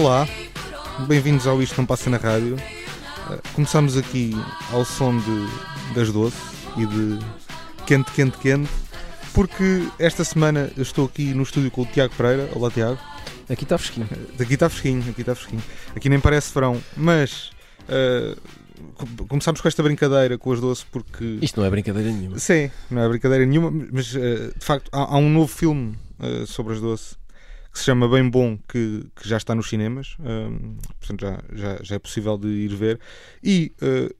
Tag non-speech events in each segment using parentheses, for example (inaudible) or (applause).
Olá. Bem-vindos ao Isto Não Passa na Rádio. Uh, Começamos aqui ao som de, das doce e de quente, quente, quente, porque esta semana eu estou aqui no estúdio com o Tiago Pereira. Olá, Tiago. Aqui está fresquinho. Aqui está fresquinho, aqui está fresquinho. Aqui nem parece verão, mas uh, com- começámos com esta brincadeira com as doces porque. Isto não é brincadeira nenhuma. Sim, não é brincadeira nenhuma, mas uh, de facto há, há um novo filme uh, sobre as doce que se chama Bem Bom, que, que já está nos cinemas, um, portanto já, já, já é possível de ir ver. E uh,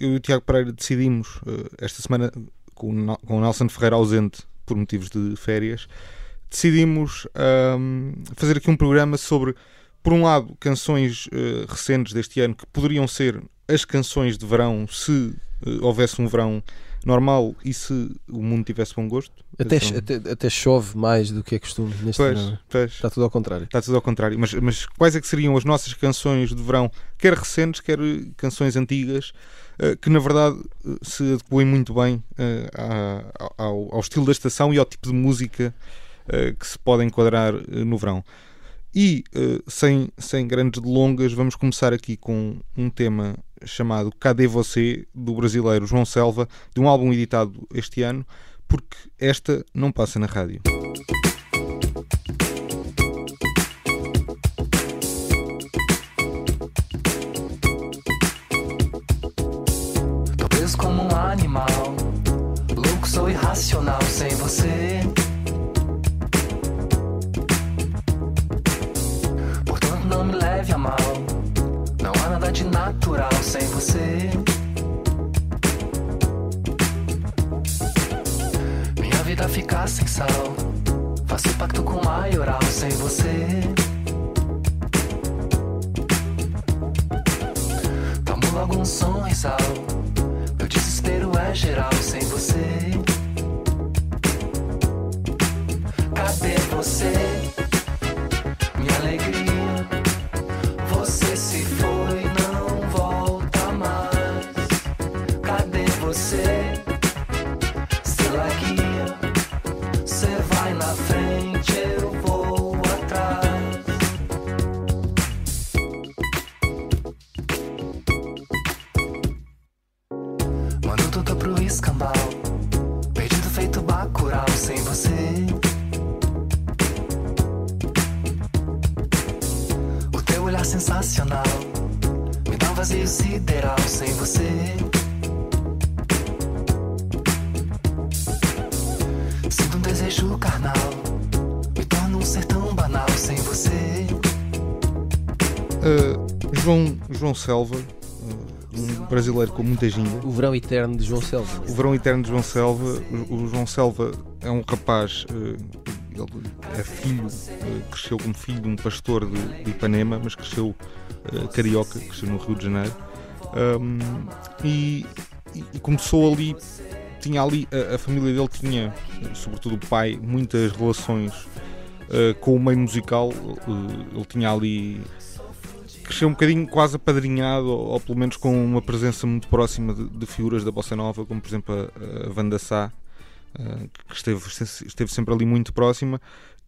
eu e o Tiago Pereira decidimos uh, esta semana, com o, com o Nelson Ferreira ausente por motivos de férias, decidimos um, fazer aqui um programa sobre, por um lado, canções uh, recentes deste ano que poderiam ser as canções de verão se houvesse um verão normal e se o mundo tivesse bom gosto. Até, São- até, até chove mais do que é costume neste Pois, verão. pois. Está tudo ao contrário. Está tudo ao contrário. Mas, mas quais é que seriam as nossas canções de verão, quer recentes, quer eh, canções antigas, eh, que na verdade eh, se adequem muito bem ao, ao estilo da estação e ao tipo de música que se pode enquadrar no verão. E eh, sem, sem grandes delongas, vamos começar aqui com um tema chamado Cadê Você, do brasileiro João Selva, de um álbum editado este ano, porque esta não passa na rádio. Preso como um animal. Louco, sou irracional sem você. Natural sem você. Minha vida fica sem sal. Faço pacto com maioral sem você. Tomo logo um sorrisal. Meu desespero é geral sem você. Cadê você? Selva, um brasileiro com muita ginga. O verão eterno de João Selva. O verão eterno de João Selva. O, João Selva é um rapaz, uh, ele é filho, uh, cresceu como filho de um pastor de, de Ipanema, mas cresceu uh, carioca, cresceu no Rio de Janeiro. Um, e- e começou ali, tinha ali, a, a família dele tinha, sobretudo o pai, muitas relações uh, com o meio musical. Uh, ele tinha ali cresceu um bocadinho quase apadrinhado, ou, ou pelo menos com uma presença muito próxima de, de figuras da Bossa Nova, como por exemplo a, a Wanda Sá, eh, que esteve, esteve sempre ali muito próxima.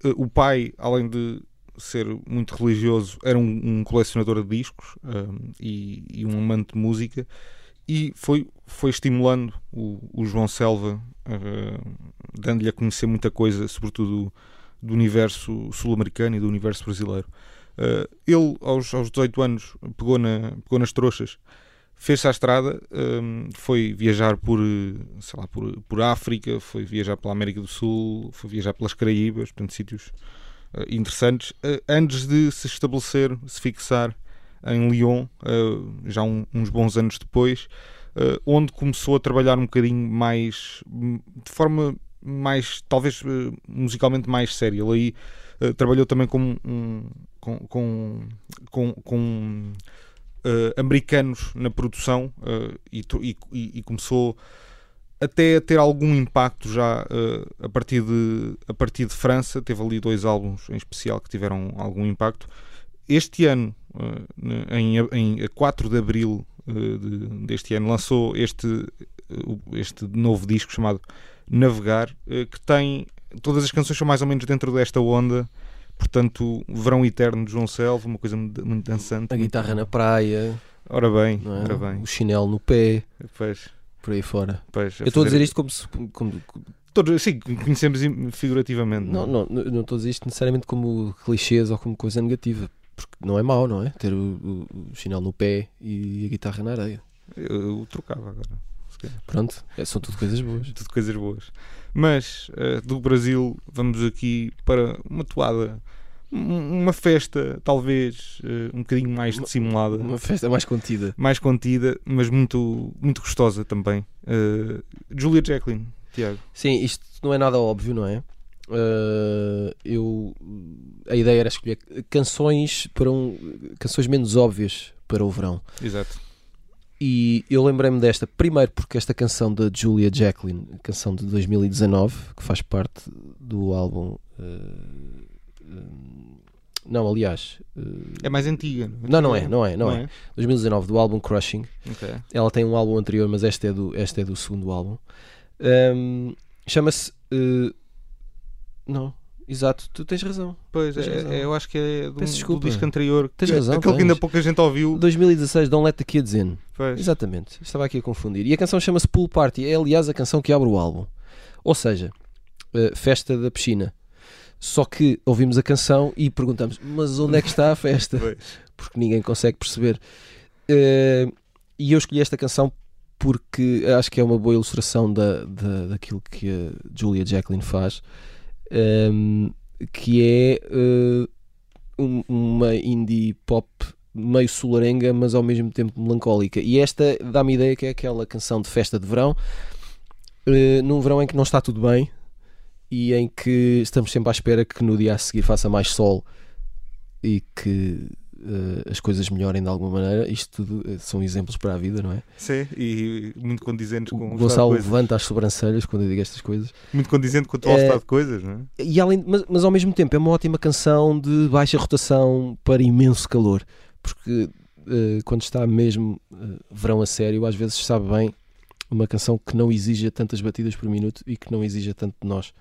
Eh, o pai, além de ser muito religioso, era um, um colecionador de discos eh, e, e um amante de música, e foi, foi estimulando o, o João Selva, eh, dando-lhe a conhecer muita coisa, sobretudo do universo sul-americano e do universo brasileiro. Uh, ele, aos, aos 18 anos, pegou, na, pegou nas trouxas, fez-se à estrada, um, foi viajar por, sei lá, por, por África, foi viajar pela América do Sul, foi viajar pelas Caraíbas, portanto, sítios uh, interessantes, uh, antes de se estabelecer, se fixar em Lyon, já um- uns bons anos depois, onde começou a trabalhar um bocadinho mais, de forma mais, talvez musicalmente mais séria. Ele aí trabalhou também com, um, com, com, com, uh, americanos na produção uh, e, e- e- começou até a ter algum impacto já uh, a, partir de, a partir de França. Teve ali dois álbuns em especial que tiveram algum impacto. Este ano, em, em a 4 de abril de- deste ano, lançou este, este novo disco chamado Navegar, que tem. Todas as canções são mais ou menos dentro desta onda. Portanto, Verão Eterno de João Selva, uma coisa muito muito dançante. A guitarra na praia, Ora bem, é? ora bem. o chinelo no pé, Pois, por aí fora. pois, Eu estou a dizer isto como se. como- Todos, sim, conhecemos figurativamente. não, não, não não estou a dizer isto necessariamente como clichês ou como coisa negativa. Porque não é mau, não é? Ter o, o- o chinelo no pé e a guitarra na areia. Eu, eu trocava agora. Pronto, é, são tudo coisas boas. Tudo coisas boas. Mas eh, do Brasil, vamos aqui para uma toada, um- uma festa, talvez eh, um bocadinho mais dissimulada, Uma festa mais contida. mais contida, mas muito, muito gostosa também. Eh, Julia Jacqueline, Tiago. Sim, isto não é nada óbvio, não é? Uh, eu a ideia era escolher canções para um canções menos óbvias para o verão Exato. E eu lembrei-me desta primeiro porque esta canção da Julia Jacqueline canção de 2019 que faz parte do álbum uh, um, não aliás uh, É mais antiga. não não é não é não, Não é. é? 2019 do álbum Crushing Ok. ela tem um álbum anterior, mas este é do, este é do segundo álbum. Ahm, Chama-se. eh, não, exato, tu tens razão. Pois, Tens é, razão. é, eu acho que é do, Peço do desculpa. disco anterior. Tens que- razão, Aquele que ainda tens. pouca gente ouviu. 2016, Don't Let the Kids In. Pois. Exatamente, estava aqui a confundir. E a canção chama-se Pool Party, é aliás a canção que abre o álbum. Ou seja, eh, festa da piscina. Só que ouvimos a canção e perguntamos, mas onde é que está a festa? (laughs) Pois. porque ninguém consegue perceber. Eh, e eu escolhi esta canção porque acho que é uma boa ilustração da, da, daquilo que a Julia Jacqueline faz, ehm, que é um- uma indie pop meio solarenga, mas ao mesmo tempo melancólica. E esta dá-me ideia que é aquela canção de festa de verão, eh, num verão em que não está tudo bem e em que estamos sempre à espera que no dia a seguir faça mais sol e que eh, as coisas melhorem de alguma maneira. Isto tudo eh, são exemplos para a vida, não é? Sim, e muito condizentes com O Gonçalo levanta as sobrancelhas quando eu digo estas coisas. Muito condizente com o atual É, estado de coisas, não é? E além, mas, mas ao mesmo tempo é uma ótima canção de baixa rotação para imenso calor, porque eh, quando está mesmo eh, verão a sério, às vezes sabe bem uma canção que não exija tantas batidas por minuto e que não exija tanto de nós.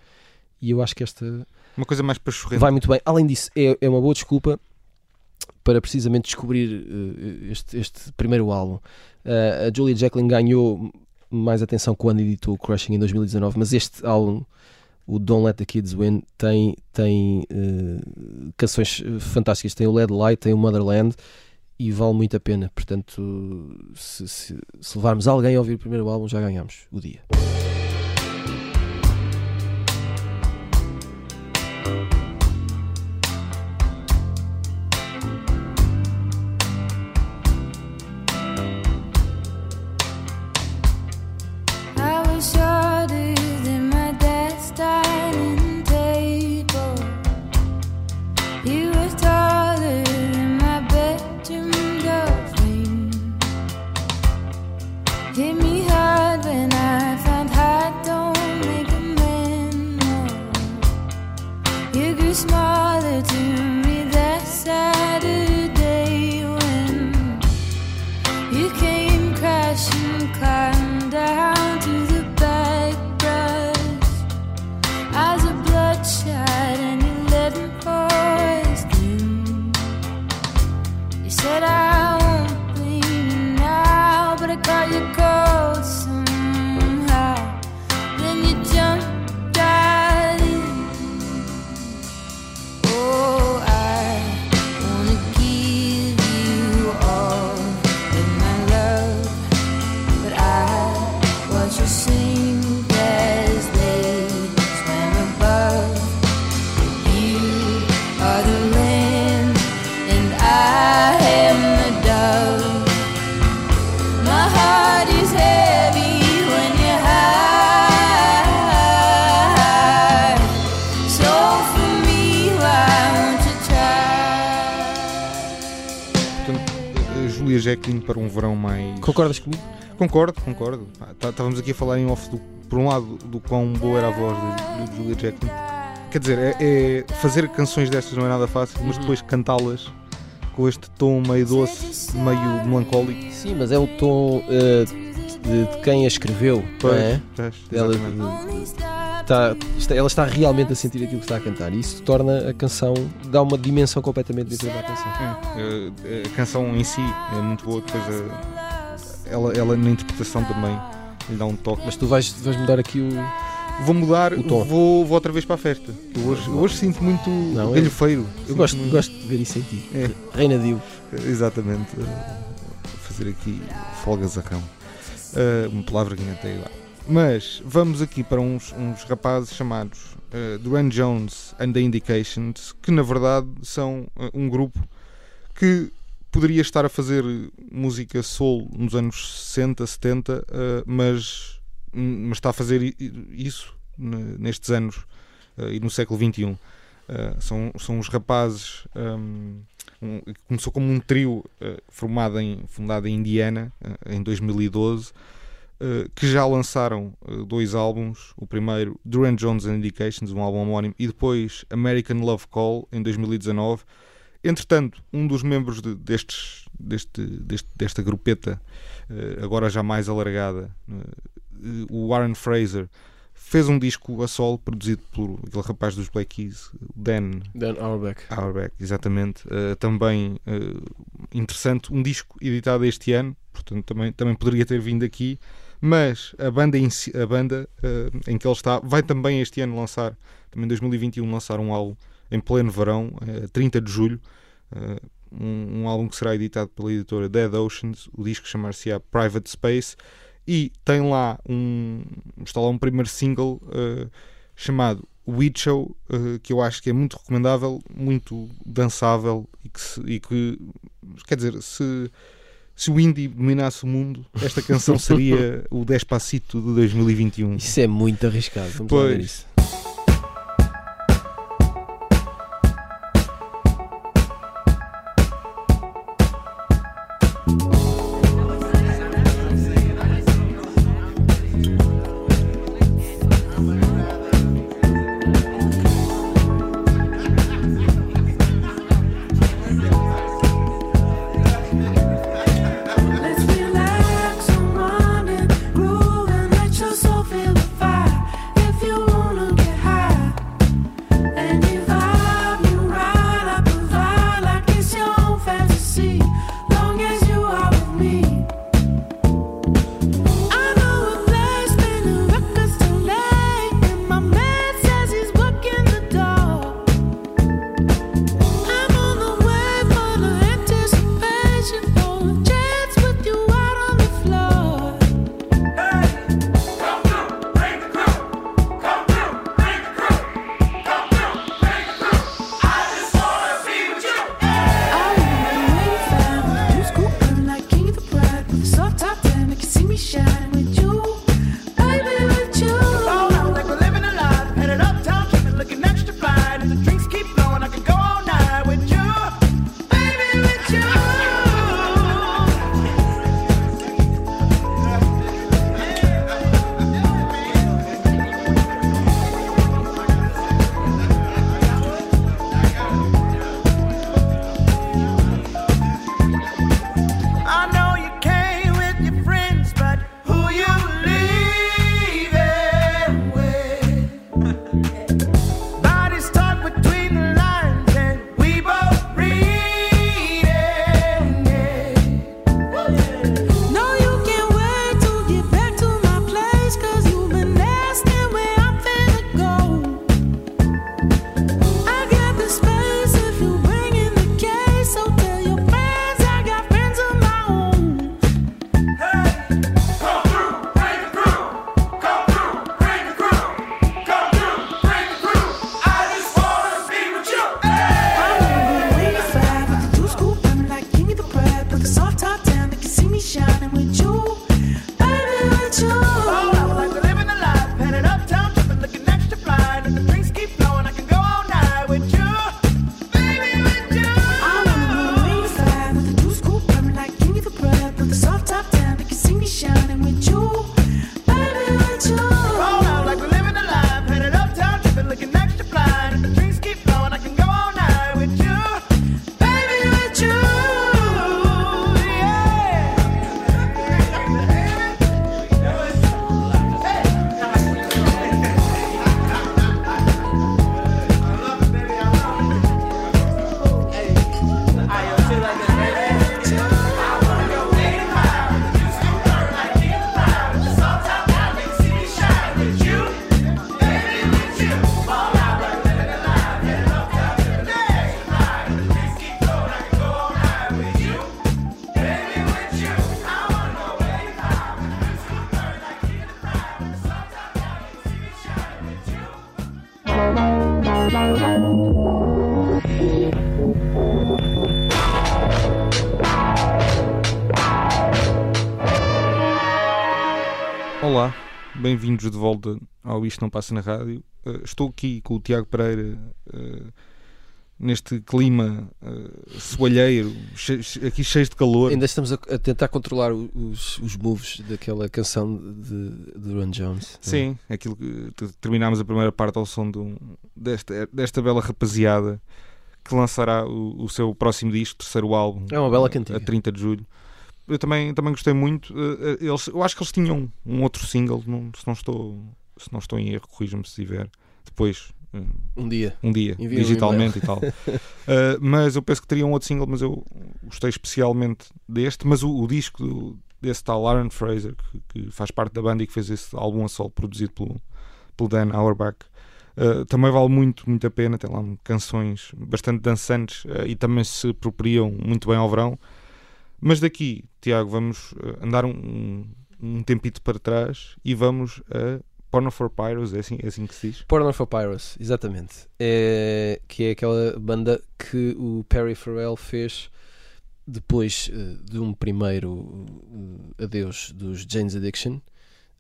E eu acho que esta Uma coisa mais pachorrenta. vai muito bem. Além disso, é, é uma boa desculpa para precisamente descobrir eh, este, este primeiro álbum. Eh, a Julia Jacqueline ganhou mais atenção quando editou Crushing em 2019, mas este álbum, o Don't Let the Kids Win, tem, tem eh, canções fantásticas. Tem o Led Light, tem o Motherland e vale muito a pena. Portanto, se, se- se levarmos alguém a ouvir o primeiro álbum, já ganhamos o dia. Concordas comigo? Concordo, concordo. Tá- Estávamos aqui a falar em off, do, por um lado, do quão boa era a voz de, Julia Jacqueline. Quer dizer, é, é- fazer canções destas não é nada fácil, mas Uhum. depois cantá-las com este tom meio doce, meio melancólico. Sim, mas é o tom eh, de, de quem a escreveu. não é? Pois, Ela, está, está- ela está realmente a sentir aquilo que está a cantar e isso torna a canção, dá uma dimensão completamente diferente à canção. É, é, a canção em si é muito boa, depois a- ela, ela na interpretação também lhe dá um toque. Mas tu vais, vais mudar aqui o. Vou mudar, O tom. Vou, vou outra vez para a festa. Eu hoje, eu hoje sinto muito Não, eu- galhofeiro. Eu Sinto gosto, muito- gosto de ver isso em ti. É. Reina Dio. Exatamente. eh, fazer aqui folgazarrão. Uh, uma palavra que inventei agora. Mas vamos aqui para uns, uns rapazes chamados uh, Duran Jones and the Indications, que na verdade são uh, um grupo que poderia estar a fazer música soul nos anos 60, 70, uh, mas, mas está a fazer isso ne- nestes anos uh, e no século XXI. Uh, são, são os rapazes. um, um- começou como um trio uh, formado em, fundado em Indiana em 2012 uh, que já lançaram dois álbuns o primeiro Duran Jones and Indications um álbum homónimo e depois American Love Call em 2019 entretanto um dos membros de- destes, deste, deste- desta grupeta uh, agora já mais alargada uh, o Warren Fraser fez um disco a solo produzido por aquele rapaz dos Black Keys Dan Dan Auerbach. Auerbach, exatamente. Uh, também uh, interessante, um disco editado este ano, portanto também, também poderia ter vindo aqui, mas a banda, em a banda uh, em que ele está vai também este ano lançar, também em 2021, lançar um álbum em pleno verão, uh, 30 de julho, uh, um, um álbum que será editado pela editora Dead Oceans, o disco chamar-se-á Private Space, e tem lá um, está lá um primeiro single uh, chamado Weed Show, uh, que eu acho que é muito recomendável, muito dançável e que, se- e que, quer dizer, se, se o indie dominasse o mundo, esta canção (laughs) seria o Despacito de 2021. Isso é muito arriscado. Vamos Pois. isso. Bem-vindos de volta ao Isto Não Passa na Rádio. Eh, estou aqui com o Tiago Pereira eh, neste clima uh, soalheiro, che- aqui cheio de calor. Ainda estamos a, a tentar controlar os, os moves daquela canção de, de Ron Jones. Sim, aquilo que te- terminámos a primeira parte ao som de um- desta, desta bela rapaziada que lançará o, o seu próximo disco, terceiro álbum, É uma bela a cantiga. 30 de julho. Eu também, também gostei muito. eh, eh, Eles, eu acho que eles tinham um outro single, não- se, não estou, se não estou em erro, corrija-me se tiver. Depois, eh, Um dia. um dia, Envia um digitalmente e tal. Uh, (laughs) mas eu penso que teria um outro single, mas eu gostei especialmente deste. Mas o, o disco do- desse tal Aaron Fraser, que, que faz parte da banda e que fez esse álbum a solo produzido pelo, pelo Dan Auerbach, uh, também vale muito, muito a pena. Tem lá canções bastante dançantes uh, e também se apropriam muito bem ao verão. Mas daqui, Tiago, vamos uh, andar um, um, tempito para trás e vamos a Porno for Pyros, é assim, é assim que se diz? Porno for Pyros, exatamente. É, que é aquela banda que o Perry Farrell fez depois eh, de um primeiro eh, adeus dos Jane's Addiction.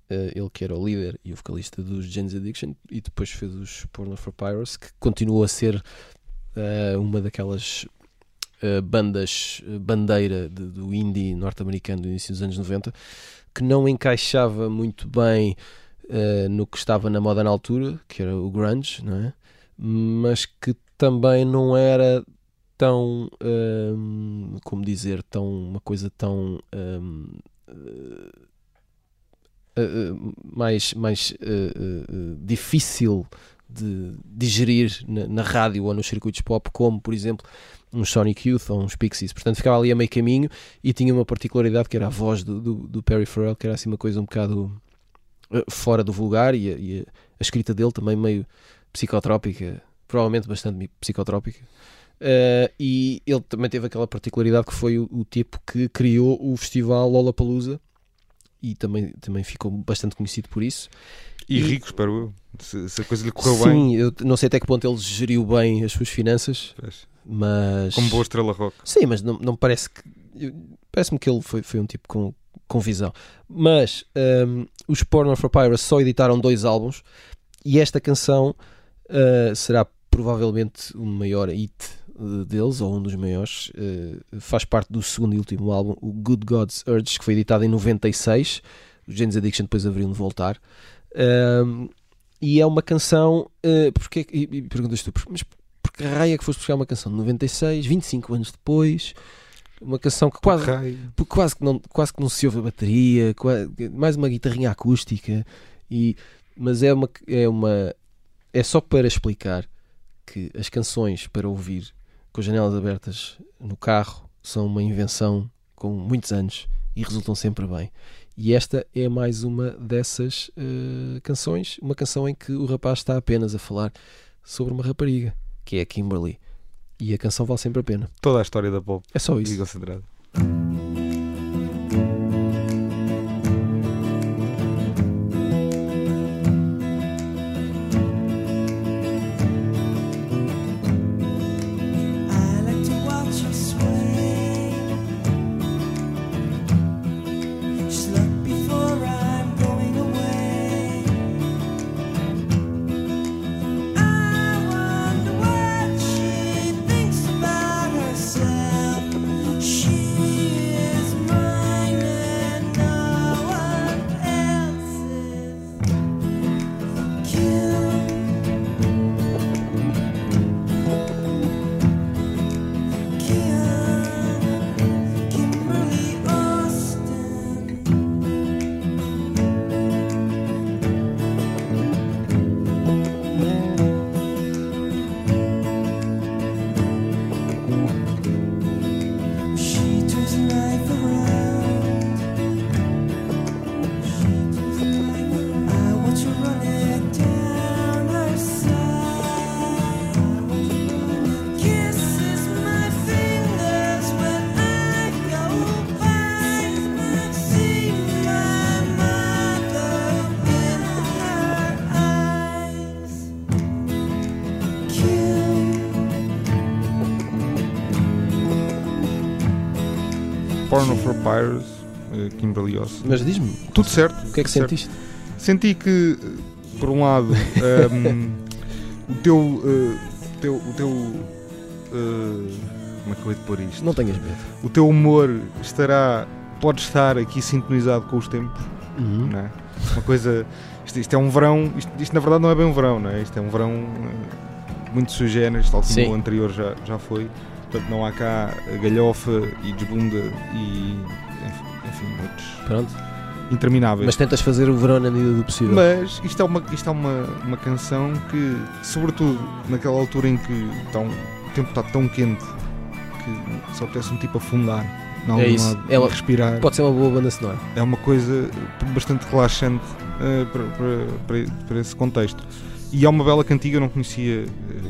Eh, ele que era o líder e o vocalista dos Jane's Addiction e depois fez os Porno for Pyros, que continuou a ser eh, uma daquelas eh, bandas eh, bandeira de- do indie norte-americano do início dos anos 90 que não encaixava muito bem eh, no que estava na moda na altura, que era o grunge, não é? Mas que também não era tão, hum, como dizer, tão uma coisa tão hum, eh, eh, mais, mais eh, difícil de digerir na, na rádio ou nos circuitos pop, como por exemplo uns Sonic Youth ou uns Pixies. Portanto, ficava ali a meio caminho e tinha uma particularidade que era a voz do, do, do Perry Farrell, que era assim uma coisa um bocado eh, fora do vulgar e, a, e a- a escrita dele também meio psicotrópica, provavelmente bastante psicotrópica. Eh, e ele também teve aquela particularidade que foi o, o tipo que criou o festival Lollapalooza e também, também ficou bastante conhecido por isso. E E- rico, espero eu. Se, se a coisa lhe correu bem. Sim, eu não sei até que ponto ele geriu bem as suas finanças, Pois. mas Como boa estrela rock. Sim, mas não, não parece que. Parece-me que ele foi, foi um tipo com, com visão. Mas hum, os Porno for Pirates só editaram dois álbuns e esta canção uh, será provavelmente o maior hit uh, deles, ou um dos maiores. Uh, faz parte do segundo e último álbum, o Good God's Urge, que foi editado em 96. Os Jane's Addiction depois haveriam de voltar. Um, e é uma canção. Uh, porque, e, e perguntas tu, mas por que raio é que foste buscar uma canção de 96, 25 anos depois? Uma canção que quase, quase que não, quase que não se ouve a bateria, qua- mais uma guitarrinha acústica, e, mas é uma, é uma é só para explicar que as canções para ouvir com as janelas abertas no carro são uma invenção com muitos anos e resultam sempre bem. E esta é mais uma dessas eh, canções, uma canção em que o rapaz está apenas a falar sobre uma rapariga, que é a Kimberly. E a canção vale sempre a pena. Toda a história da pop. É só E isso. concentrado. Porno for Pyros, Kimberly Oss. Mas diz-me, Tudo certo. o que é que certo. sentiste? Senti que, por um lado, ehm, o teu. o teu. O teu eh, como é que eu hei de pôr isto? Não tenhas medo. O teu humor estará. Pode estar aqui sintonizado com os tempos, Uhum. não é? Uma coisa. Isto, isto é um verão. Isto, isto na verdade não é bem um verão, não é? Isto é um verão eh, muito sui generis, tal como Sim. o anterior já, já foi. Portanto, não há cá galhofa e desbunda e. enfim, outros Pronto. intermináveis. Mas tentas fazer o verão na medida do possível. Mas isto é uma, isto é uma, uma canção que, sobretudo naquela altura em que um- o tempo está tão quente que só apetece um tipo afundar algum É isso. lado É uma- respirar. Pode ser uma boa banda sonora. É uma coisa bastante relaxante eh, para, para, para, para esse contexto. E é uma bela cantiga, eu não conhecia eh,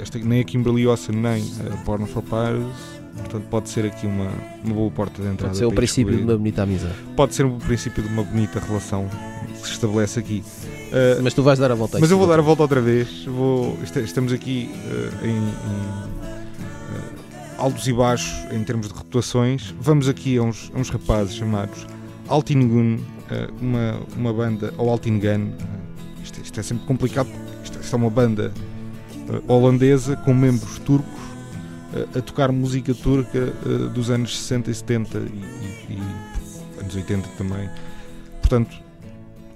esta, nem a Kimberly Ossa nem a Porno for Paris. Portanto, pode ser aqui uma, uma boa porta de entrada. Pode ser o princípio de descobrir. uma bonita amizade. Pode ser o princípio de uma bonita relação que se estabelece aqui. Eh, Mas tu vais dar a volta mas eu vou dar a volta outra vez. Vou, est- estamos aqui eh, em, em, eh, altos e baixos em termos de reputações. Vamos aqui a uns, a uns rapazes chamados Altingun, eh, uma, uma banda, ou Altingun. eh, isto, isto é sempre complicado. Isto, isto é uma banda holandesa com membros turcos eh, a tocar música turca eh, dos anos 60 e 70 e, e- e anos 80 também. Portanto,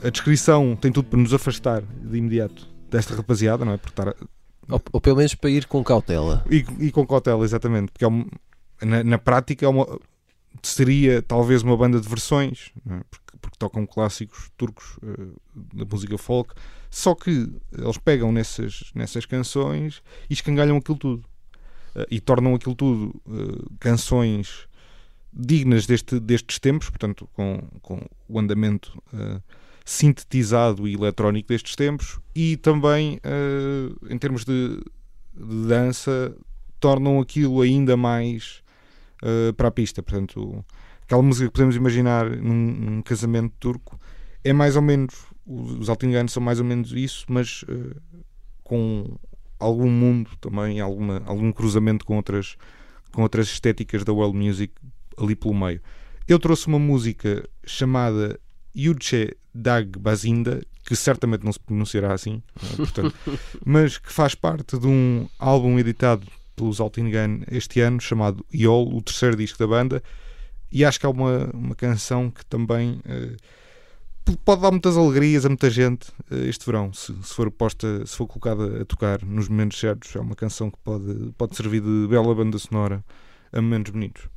a descrição tem tudo para nos afastar de imediato desta rapaziada, não é? Por estar, Ou, ou pelo menos para ir com cautela. e, e com cautela, exatamente, porque é um- na, na prática é uma, seria talvez uma banda de versões, não é? porque, porque tocam clássicos turcos eh, da música folk, só que eles pegam nessas, nessas canções e escangalham aquilo tudo Eh, e tornam aquilo tudo eh, canções dignas deste, destes tempos, portanto, com, com o andamento sintetizado e eletrónico destes tempos e também em termos de, de dança tornam aquilo ainda mais eh, para a pista. Portanto, aquela música que podemos imaginar num, num casamento turco é mais ou menos, os, os Altinganos são mais ou menos isso, mas eh, com algum mundo também, alguma, algum cruzamento com outras, com outras estéticas da world music ali pelo meio. Eu trouxe uma música chamada Yuche Dag Bazinda, que certamente não se pronunciará assim, é? Portanto, (laughs) mas que faz parte de um álbum editado pelos Altingan este ano, chamado Iol, o terceiro disco da banda, e acho que é uma, uma canção que também p- pode dar muitas alegrias a muita gente eh, este verão, se, se for posta, se for colocada a tocar nos momentos certos, é uma canção que pode, pode servir de bela banda sonora a momentos bonitos.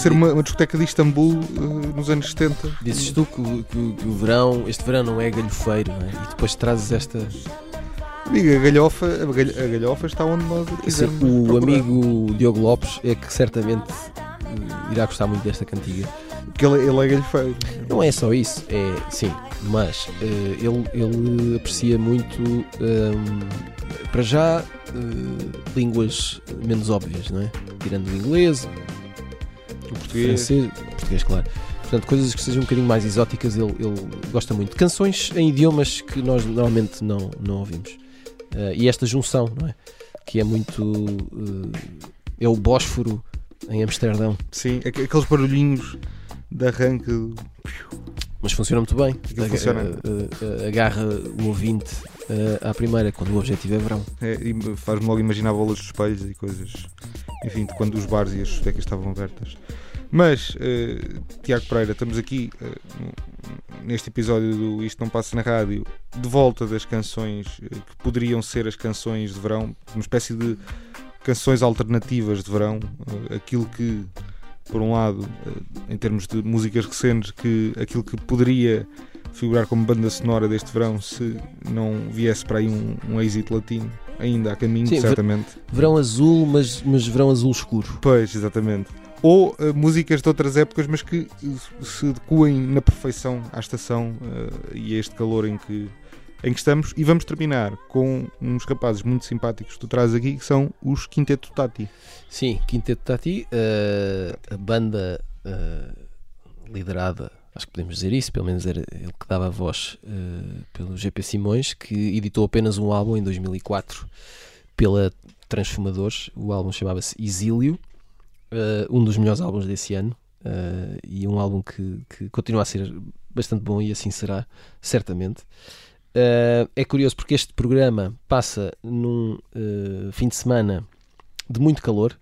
Ser uma, uma discoteca de Istambul eh, nos anos 70. Dizes tu que, o- que que o verão, este verão não é galhofeiro, não é? E depois trazes esta. Diga, a galhofa, a galho- a galhofa está onde nós quisermos o procurar. amigo Diogo Lopes é que certamente eh, irá gostar muito desta cantiga. Porque ele, ele é galhofeiro. Não é só isso, é sim, mas eh, ele, ele aprecia muito ehm, Para já, eh, línguas menos óbvias, não é? Tirando o inglês, O português. francês, português, claro. Portanto, coisas que sejam um bocadinho mais exóticas, ele, ele gosta muito. Canções em idiomas que nós normalmente não, não ouvimos. Eh, e esta junção, não é? Que é muito. eh, é o Bósforo em Amsterdão. Sim, aqu- aqueles barulhinhos de arranque. Mas funciona muito bem. Funciona. eh, eh, agarra o ouvinte eh, à primeira, quando o objetivo é verão. É, e faz-me logo imaginar bolas de espelhos e coisas. Enfim, de quando os bares e as discotecas estavam abertas. Mas, eh, Tiago Pereira, estamos aqui no- neste episódio do Isto Não Passa na Rádio, de volta das canções eh, que poderiam ser as canções de verão, uma espécie de canções alternativas de verão, aquilo que, por um lado, eh, em termos de músicas recentes, que aquilo que poderia figurar como banda sonora deste verão se não viesse para aí um, um êxito latino, ainda a caminho, Sim, certamente. Verão azul, mas, mas verão azul escuro. Pois, exatamente. Ou eh, músicas de outras épocas, mas que se adequem na perfeição à estação eh, e a este calor em que, em que estamos. E vamos terminar com uns rapazes muito simpáticos que tu trazes aqui, que são os Quinteto Tati. Sim, Quinteto Tati, eh, a banda eh, liderada, acho que podemos dizer isso, pelo menos era ele que dava a voz eh, pelo GP Simões, que editou apenas um álbum em 2004 pela Transformadores. O álbum chamava-se Exílio, um dos melhores álbuns desse ano. e um álbum que, que continua a ser bastante bom e assim será, certamente. Eh, é curioso porque este programa passa num eh, fim de semana de muito calor,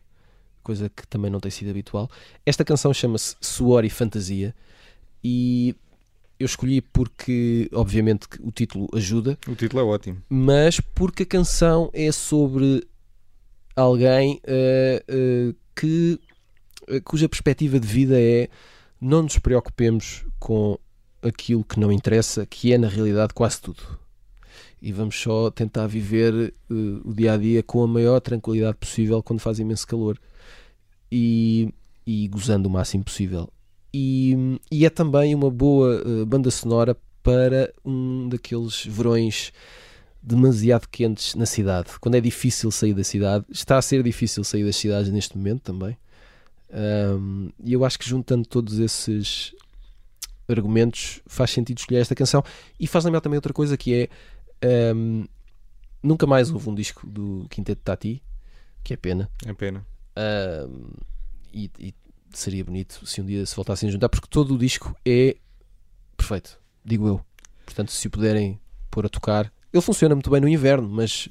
coisa que também não tem sido habitual. Esta canção chama-se Suor e Fantasia e eu escolhi porque, obviamente, o título ajuda, O título é ótimo. mas porque a canção é sobre alguém eh, que cuja perspectiva de vida é não nos preocupemos com aquilo que não interessa, que é na realidade quase tudo. E vamos só tentar viver eh, o dia a dia com a maior tranquilidade possível quando faz imenso calor e, e gozando o máximo possível. E, e é também uma boa eh, banda sonora para um daqueles verões demasiado quentes na cidade. Quando é difícil sair da cidade, está a ser difícil sair das cidades neste momento também. E eu acho que juntando todos esses argumentos faz sentido escolher esta canção e faz lembrar também outra coisa que é ahm, nunca mais houve um disco do Quinteto Tati, que é pena. É pena. Ahm, e, e seria bonito se um dia se voltassem a juntar, porque todo o disco é perfeito, digo eu. Portanto, se o puderem pôr a tocar, ele funciona muito bem no inverno, mas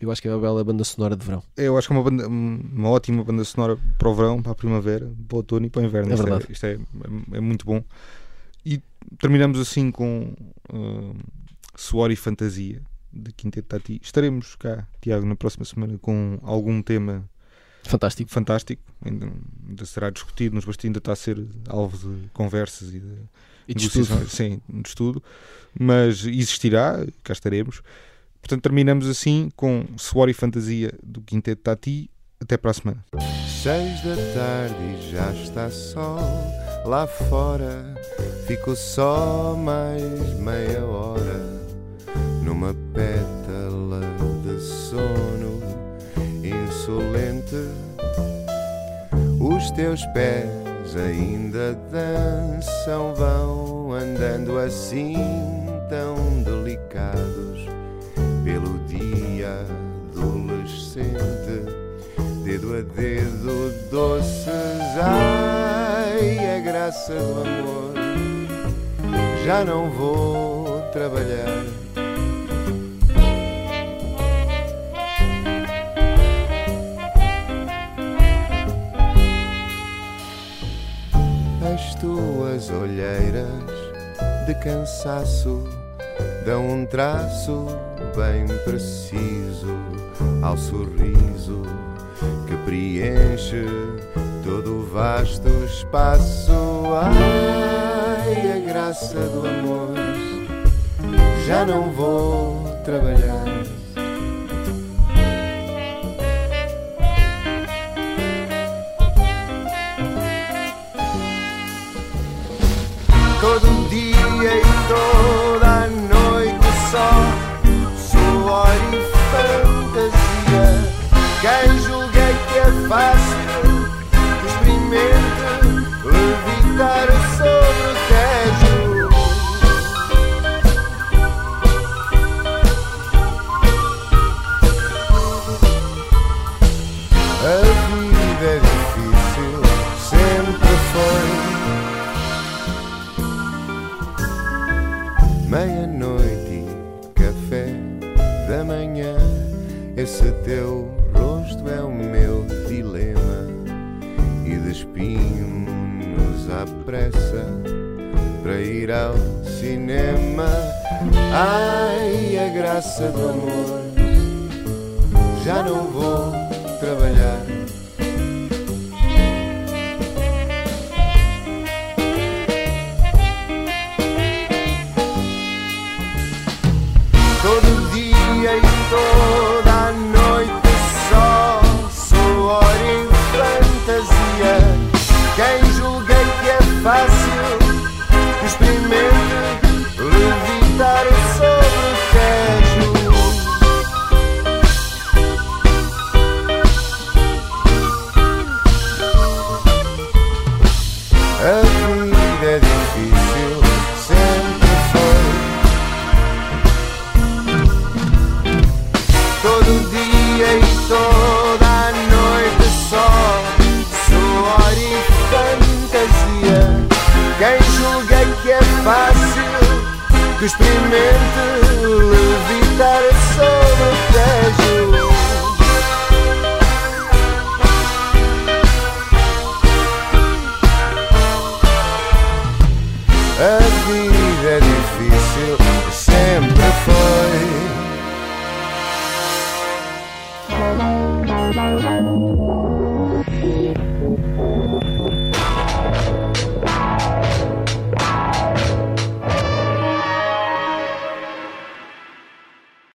eu acho que é uma bela banda sonora de verão. Eu acho que é uma, banda- uma ótima banda sonora para o verão, para a primavera, para o outono e para o inverno. É isto verdade. É, isto é, é- é muito bom. E terminamos assim com uh, Suor e Fantasia de Quinteto Tati. Estaremos cá, Tiago, na próxima semana com algum tema Fantástico. fantástico. Ainda, ainda será discutido, nos bastidores ainda está a ser alvo de conversas e de E de estudo. Sim, de estudo. Mas existirá, cá estaremos. Portanto, terminamos assim com Suor e Fantasia do Quinteto Tati. Até para a semana. Seis da tarde e já está sol lá fora. Fico só mais meia hora numa pétala de sono insolente. Os teus pés ainda dançam, vão andando assim tão delicados adolescente dedo a dedo doces, ai, a graça do amor. Já não vou trabalhar. As tuas olheiras de cansaço dão um traço bem preciso ao sorriso que preenche todo o vasto espaço. Ai, a graça do amor, já não vou trabalhar. Quem